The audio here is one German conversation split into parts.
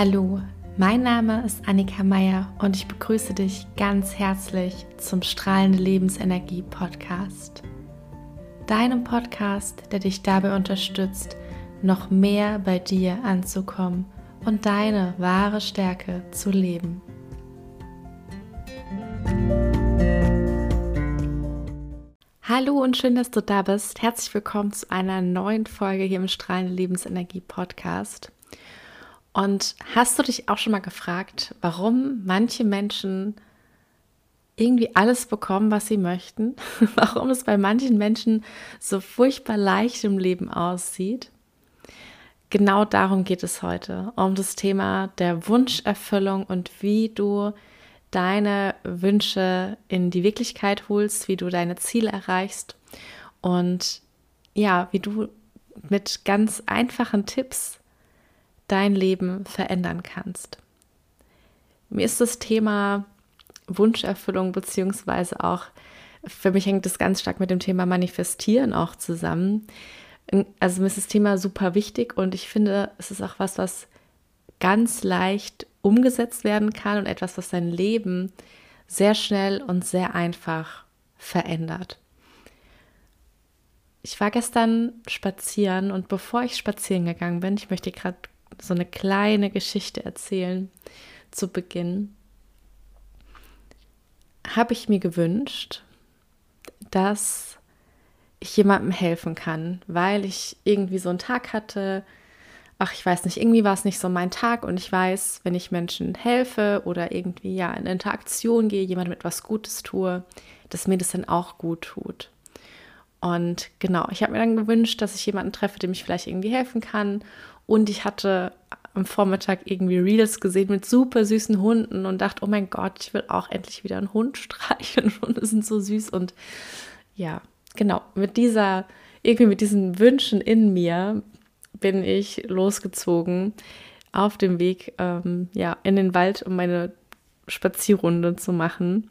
Hallo, mein Name ist Annika Meier und ich begrüße dich ganz herzlich zum Strahlende Lebensenergie Podcast. Deinem Podcast, der dich dabei unterstützt, noch mehr bei dir anzukommen und deine wahre Stärke zu leben. Hallo und schön, dass du da bist. Herzlich willkommen zu einer neuen Folge hier im Strahlende Lebensenergie Podcast. Und hast du dich auch schon mal gefragt, warum manche Menschen irgendwie alles bekommen, was sie möchten? warum es bei manchen Menschen so furchtbar leicht im Leben aussieht? Genau darum geht es heute, um das Thema der Wunscherfüllung und wie du deine Wünsche in die Wirklichkeit holst, wie du deine Ziele erreichst und ja, wie du mit ganz einfachen Tipps dein Leben verändern kannst. Mir ist das Thema Wunscherfüllung beziehungsweise auch für mich hängt das ganz stark mit dem Thema Manifestieren auch zusammen. Also mir ist das Thema super wichtig und ich finde, es ist auch was, was ganz leicht umgesetzt werden kann und etwas, was dein Leben sehr schnell und sehr einfach verändert. Ich war gestern spazieren und bevor ich spazieren gegangen bin, ich möchte gerade so eine kleine Geschichte erzählen zu Beginn, habe ich mir gewünscht, dass ich jemandem helfen kann, weil ich irgendwie so einen Tag hatte, ach, ich weiß nicht, irgendwie war es nicht so mein Tag und ich weiß, wenn ich Menschen helfe oder irgendwie ja in Interaktion gehe, jemandem etwas Gutes tue, dass mir das dann auch gut tut. Und genau, ich habe mir dann gewünscht, dass ich jemanden treffe, dem ich vielleicht irgendwie helfen kann und ich hatte am Vormittag irgendwie Reels gesehen mit super süßen Hunden und dachte, oh mein Gott, ich will auch endlich wieder einen Hund streicheln. Hunde sind so süß. Und ja, genau, mit dieser, irgendwie mit diesen Wünschen in mir bin ich losgezogen auf dem Weg ähm, ja, in den Wald, um meine Spazierrunde zu machen.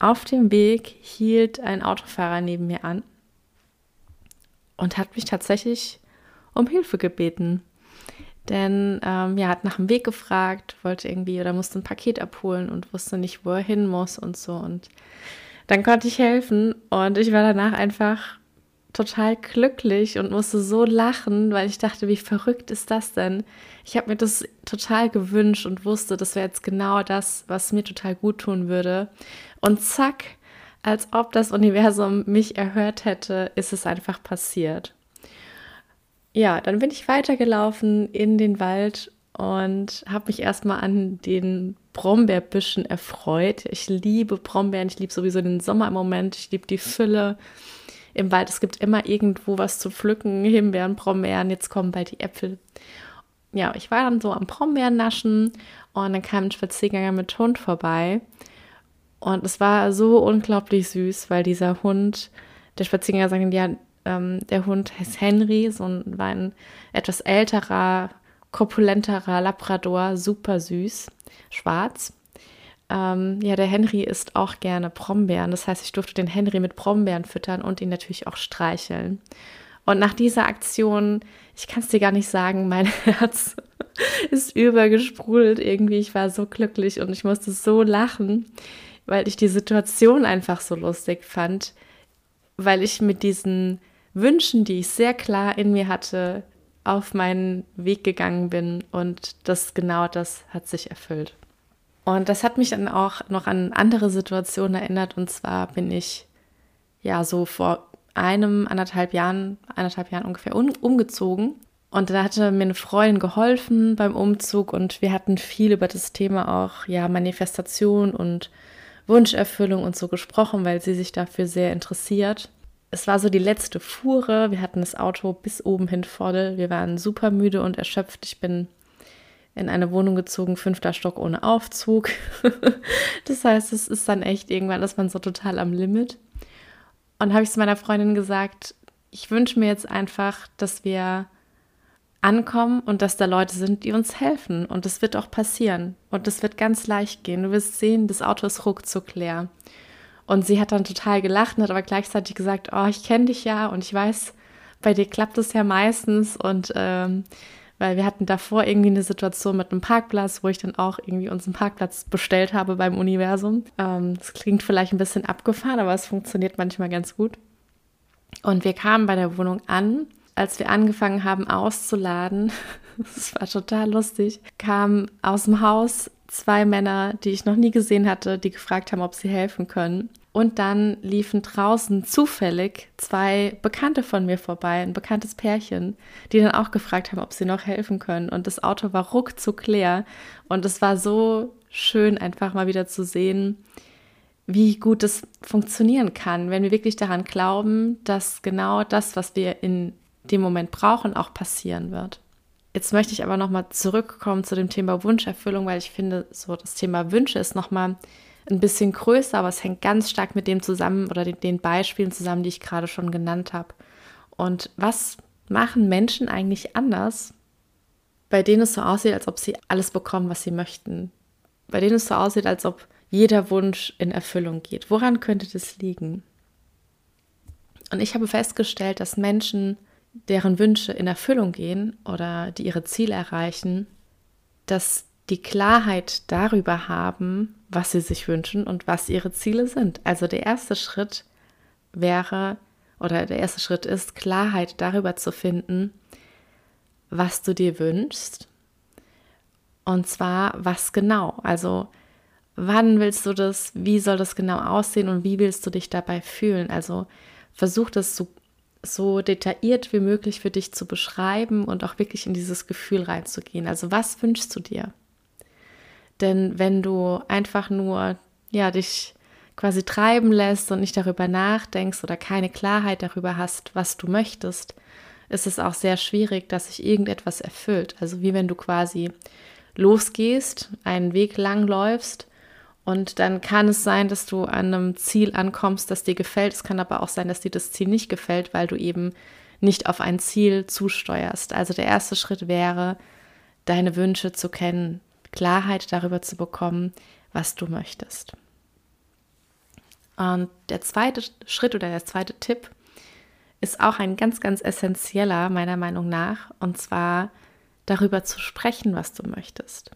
Auf dem Weg hielt ein Autofahrer neben mir an und hat mich tatsächlich um Hilfe gebeten. Denn ähm, ja, hat nach dem Weg gefragt, wollte irgendwie oder musste ein Paket abholen und wusste nicht, wo er hin muss und so. Und dann konnte ich helfen und ich war danach einfach total glücklich und musste so lachen, weil ich dachte, wie verrückt ist das denn? Ich habe mir das total gewünscht und wusste, das wäre jetzt genau das, was mir total gut tun würde. Und zack, als ob das Universum mich erhört hätte, ist es einfach passiert ja, dann bin ich weitergelaufen in den Wald und habe mich erstmal an den Brombeerbüschen erfreut. Ich liebe Brombeeren, ich liebe sowieso den Sommer im Moment, ich liebe die Fülle im Wald. Es gibt immer irgendwo was zu pflücken, Himbeeren, Brombeeren, jetzt kommen bald die Äpfel. Ja, ich war dann so am Brombeeren naschen und dann kam ein Spaziergänger mit Hund vorbei. Und es war so unglaublich süß, weil dieser Hund, der Spaziergänger sagte, ja, ähm, der Hund heißt Henry, so ein, war ein etwas älterer, korpulenterer Labrador, super süß, schwarz. Ähm, ja, der Henry isst auch gerne Brombeeren. Das heißt, ich durfte den Henry mit Brombeeren füttern und ihn natürlich auch streicheln. Und nach dieser Aktion, ich kann es dir gar nicht sagen, mein Herz ist übergesprudelt irgendwie. Ich war so glücklich und ich musste so lachen, weil ich die Situation einfach so lustig fand, weil ich mit diesen Wünschen, die ich sehr klar in mir hatte, auf meinen Weg gegangen bin und das genau das hat sich erfüllt. Und das hat mich dann auch noch an andere Situationen erinnert und zwar bin ich ja so vor einem, anderthalb Jahren, anderthalb Jahren ungefähr um, umgezogen und da hatte mir eine Freundin geholfen beim Umzug und wir hatten viel über das Thema auch, ja, Manifestation und Wunscherfüllung und so gesprochen, weil sie sich dafür sehr interessiert es war so die letzte Fuhre. Wir hatten das Auto bis oben hin voll. Wir waren super müde und erschöpft. Ich bin in eine Wohnung gezogen, fünfter Stock ohne Aufzug. das heißt, es ist dann echt irgendwann, ist man so total am Limit. Und habe ich zu meiner Freundin gesagt, ich wünsche mir jetzt einfach, dass wir ankommen und dass da Leute sind, die uns helfen. Und das wird auch passieren. Und das wird ganz leicht gehen. Du wirst sehen, das Auto ist ruckzuck leer. Und sie hat dann total gelacht und hat aber gleichzeitig gesagt, oh, ich kenne dich ja und ich weiß, bei dir klappt es ja meistens und ähm, weil wir hatten davor irgendwie eine Situation mit einem Parkplatz, wo ich dann auch irgendwie unseren Parkplatz bestellt habe beim Universum. Ähm, das klingt vielleicht ein bisschen abgefahren, aber es funktioniert manchmal ganz gut. Und wir kamen bei der Wohnung an. Als wir angefangen haben auszuladen, das war total lustig, kamen aus dem Haus zwei Männer, die ich noch nie gesehen hatte, die gefragt haben, ob sie helfen können. Und dann liefen draußen zufällig zwei Bekannte von mir vorbei, ein bekanntes Pärchen, die dann auch gefragt haben, ob sie noch helfen können. Und das Auto war ruckzuck leer. Und es war so schön, einfach mal wieder zu sehen, wie gut es funktionieren kann, wenn wir wirklich daran glauben, dass genau das, was wir in dem Moment brauchen, auch passieren wird. Jetzt möchte ich aber nochmal zurückkommen zu dem Thema Wunscherfüllung, weil ich finde, so das Thema Wünsche ist nochmal ein bisschen größer, aber es hängt ganz stark mit dem zusammen oder den, den Beispielen zusammen, die ich gerade schon genannt habe. Und was machen Menschen eigentlich anders, bei denen es so aussieht, als ob sie alles bekommen, was sie möchten? Bei denen es so aussieht, als ob jeder Wunsch in Erfüllung geht. Woran könnte das liegen? Und ich habe festgestellt, dass Menschen, deren Wünsche in Erfüllung gehen oder die ihre Ziele erreichen, dass die Klarheit darüber haben, was sie sich wünschen und was ihre Ziele sind. Also der erste Schritt wäre, oder der erste Schritt ist, Klarheit darüber zu finden, was du dir wünschst. Und zwar, was genau. Also, wann willst du das? Wie soll das genau aussehen? Und wie willst du dich dabei fühlen? Also, versuch das so, so detailliert wie möglich für dich zu beschreiben und auch wirklich in dieses Gefühl reinzugehen. Also, was wünschst du dir? Denn wenn du einfach nur, ja, dich quasi treiben lässt und nicht darüber nachdenkst oder keine Klarheit darüber hast, was du möchtest, ist es auch sehr schwierig, dass sich irgendetwas erfüllt. Also wie wenn du quasi losgehst, einen Weg lang läufst und dann kann es sein, dass du an einem Ziel ankommst, das dir gefällt. Es kann aber auch sein, dass dir das Ziel nicht gefällt, weil du eben nicht auf ein Ziel zusteuerst. Also der erste Schritt wäre, deine Wünsche zu kennen, Klarheit darüber zu bekommen, was du möchtest. Und der zweite Schritt oder der zweite Tipp ist auch ein ganz, ganz essentieller meiner Meinung nach, und zwar darüber zu sprechen, was du möchtest.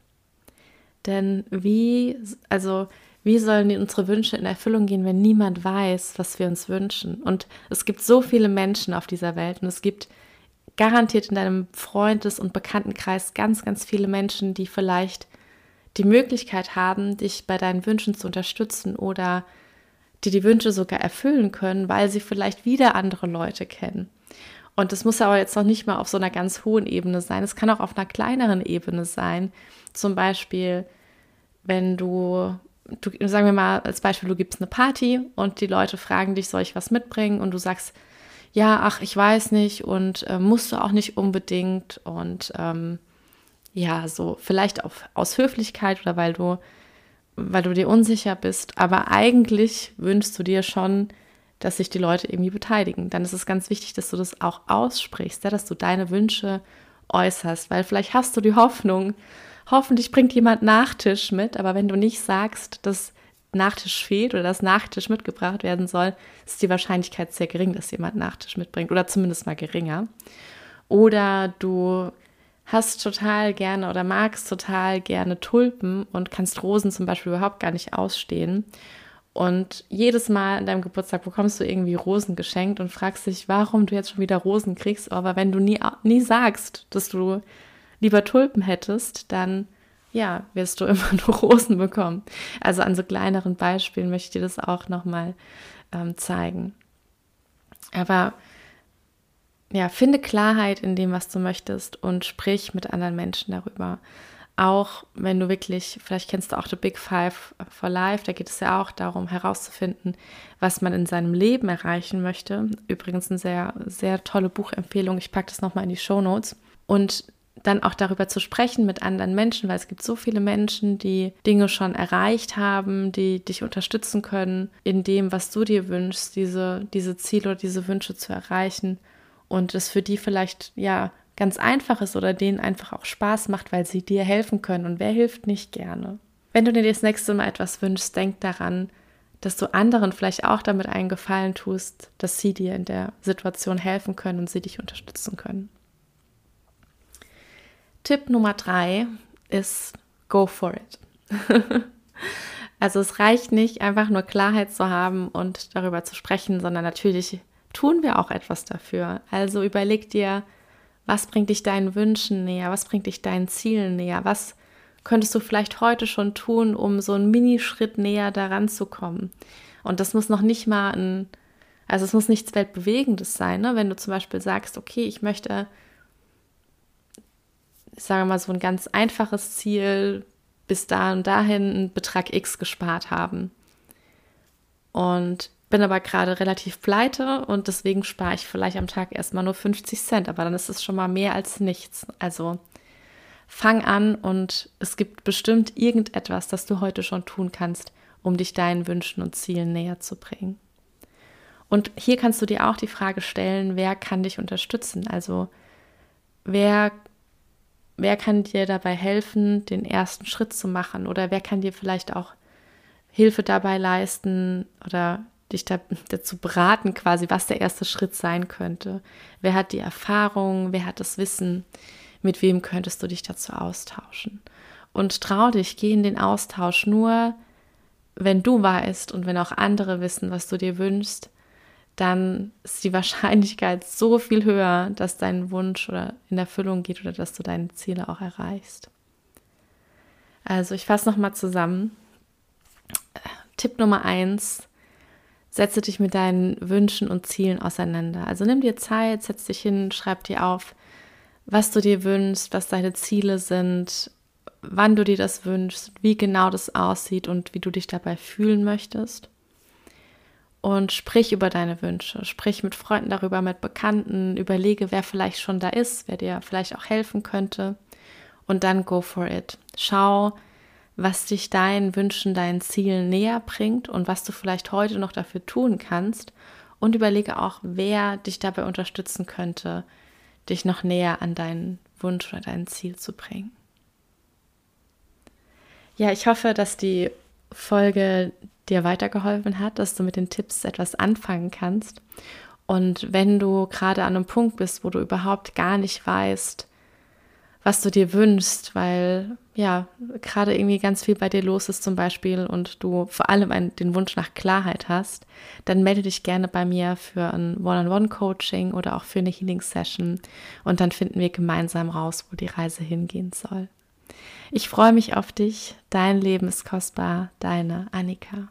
Denn wie, also wie sollen unsere Wünsche in Erfüllung gehen, wenn niemand weiß, was wir uns wünschen? Und es gibt so viele Menschen auf dieser Welt und es gibt garantiert in deinem Freundes- und Bekanntenkreis ganz, ganz viele Menschen, die vielleicht die Möglichkeit haben, dich bei deinen Wünschen zu unterstützen oder die die Wünsche sogar erfüllen können, weil sie vielleicht wieder andere Leute kennen. Und das muss aber jetzt noch nicht mal auf so einer ganz hohen Ebene sein. Es kann auch auf einer kleineren Ebene sein. Zum Beispiel, wenn du, du, sagen wir mal als Beispiel, du gibst eine Party und die Leute fragen dich, soll ich was mitbringen? Und du sagst, ja, ach, ich weiß nicht und äh, musst du auch nicht unbedingt und ähm, ja, so vielleicht auf, aus Höflichkeit oder weil du, weil du dir unsicher bist, aber eigentlich wünschst du dir schon, dass sich die Leute irgendwie beteiligen. Dann ist es ganz wichtig, dass du das auch aussprichst, ja, dass du deine Wünsche äußerst, weil vielleicht hast du die Hoffnung, hoffentlich bringt jemand Nachtisch mit, aber wenn du nicht sagst, dass Nachtisch fehlt oder dass Nachtisch mitgebracht werden soll, ist die Wahrscheinlichkeit sehr gering, dass jemand Nachtisch mitbringt oder zumindest mal geringer. Oder du hast total gerne oder magst total gerne Tulpen und kannst Rosen zum Beispiel überhaupt gar nicht ausstehen. Und jedes Mal an deinem Geburtstag bekommst du irgendwie Rosen geschenkt und fragst dich, warum du jetzt schon wieder Rosen kriegst. Aber wenn du nie, nie sagst, dass du lieber Tulpen hättest, dann ja, wirst du immer nur Rosen bekommen. Also an so kleineren Beispielen möchte ich dir das auch nochmal ähm, zeigen. Aber ja, finde Klarheit in dem, was du möchtest und sprich mit anderen Menschen darüber. Auch wenn du wirklich, vielleicht kennst du auch The Big Five for Life, da geht es ja auch darum herauszufinden, was man in seinem Leben erreichen möchte. Übrigens eine sehr, sehr tolle Buchempfehlung. Ich packe das nochmal in die Show Notes. Und dann auch darüber zu sprechen mit anderen Menschen, weil es gibt so viele Menschen, die Dinge schon erreicht haben, die dich unterstützen können in dem, was du dir wünschst, diese, diese Ziele oder diese Wünsche zu erreichen und es für die vielleicht ja ganz einfach ist oder denen einfach auch Spaß macht, weil sie dir helfen können. Und wer hilft nicht gerne? Wenn du dir das nächste Mal etwas wünschst, denk daran, dass du anderen vielleicht auch damit einen Gefallen tust, dass sie dir in der Situation helfen können und sie dich unterstützen können. Tipp Nummer drei ist go for it. also es reicht nicht, einfach nur Klarheit zu haben und darüber zu sprechen, sondern natürlich tun wir auch etwas dafür. Also überleg dir, was bringt dich deinen Wünschen näher, was bringt dich deinen Zielen näher, was könntest du vielleicht heute schon tun, um so einen Minischritt näher daran zu kommen. Und das muss noch nicht mal ein, also es muss nichts Weltbewegendes sein, ne? wenn du zum Beispiel sagst, okay, ich möchte, ich sage mal so ein ganz einfaches Ziel, bis da und dahin einen Betrag X gespart haben. Und bin aber gerade relativ pleite und deswegen spare ich vielleicht am Tag erstmal nur 50 Cent, aber dann ist es schon mal mehr als nichts. Also fang an und es gibt bestimmt irgendetwas, das du heute schon tun kannst, um dich deinen Wünschen und Zielen näher zu bringen. Und hier kannst du dir auch die Frage stellen, wer kann dich unterstützen? Also wer, wer kann dir dabei helfen, den ersten Schritt zu machen? Oder wer kann dir vielleicht auch Hilfe dabei leisten oder dich da, dazu beraten, quasi, was der erste Schritt sein könnte? Wer hat die Erfahrung? Wer hat das Wissen? Mit wem könntest du dich dazu austauschen? Und trau dich, geh in den Austausch nur, wenn du weißt und wenn auch andere wissen, was du dir wünschst, dann ist die Wahrscheinlichkeit so viel höher, dass dein Wunsch oder in Erfüllung geht oder dass du deine Ziele auch erreichst. Also ich fasse nochmal zusammen. Tipp Nummer eins, setze dich mit deinen Wünschen und Zielen auseinander. Also nimm dir Zeit, setz dich hin, schreib dir auf, was du dir wünschst, was deine Ziele sind, wann du dir das wünschst, wie genau das aussieht und wie du dich dabei fühlen möchtest. Und sprich über deine Wünsche, sprich mit Freunden darüber, mit Bekannten, überlege, wer vielleicht schon da ist, wer dir vielleicht auch helfen könnte. Und dann go for it. Schau, was dich deinen Wünschen, deinen Zielen näher bringt und was du vielleicht heute noch dafür tun kannst. Und überlege auch, wer dich dabei unterstützen könnte, dich noch näher an deinen Wunsch oder dein Ziel zu bringen. Ja, ich hoffe, dass die Folge dir weitergeholfen hat, dass du mit den Tipps etwas anfangen kannst. Und wenn du gerade an einem Punkt bist, wo du überhaupt gar nicht weißt, was du dir wünschst, weil ja gerade irgendwie ganz viel bei dir los ist zum Beispiel und du vor allem einen, den Wunsch nach Klarheit hast, dann melde dich gerne bei mir für ein One-on-One-Coaching oder auch für eine Healing-Session und dann finden wir gemeinsam raus, wo die Reise hingehen soll. Ich freue mich auf dich. Dein Leben ist kostbar. Deine Annika.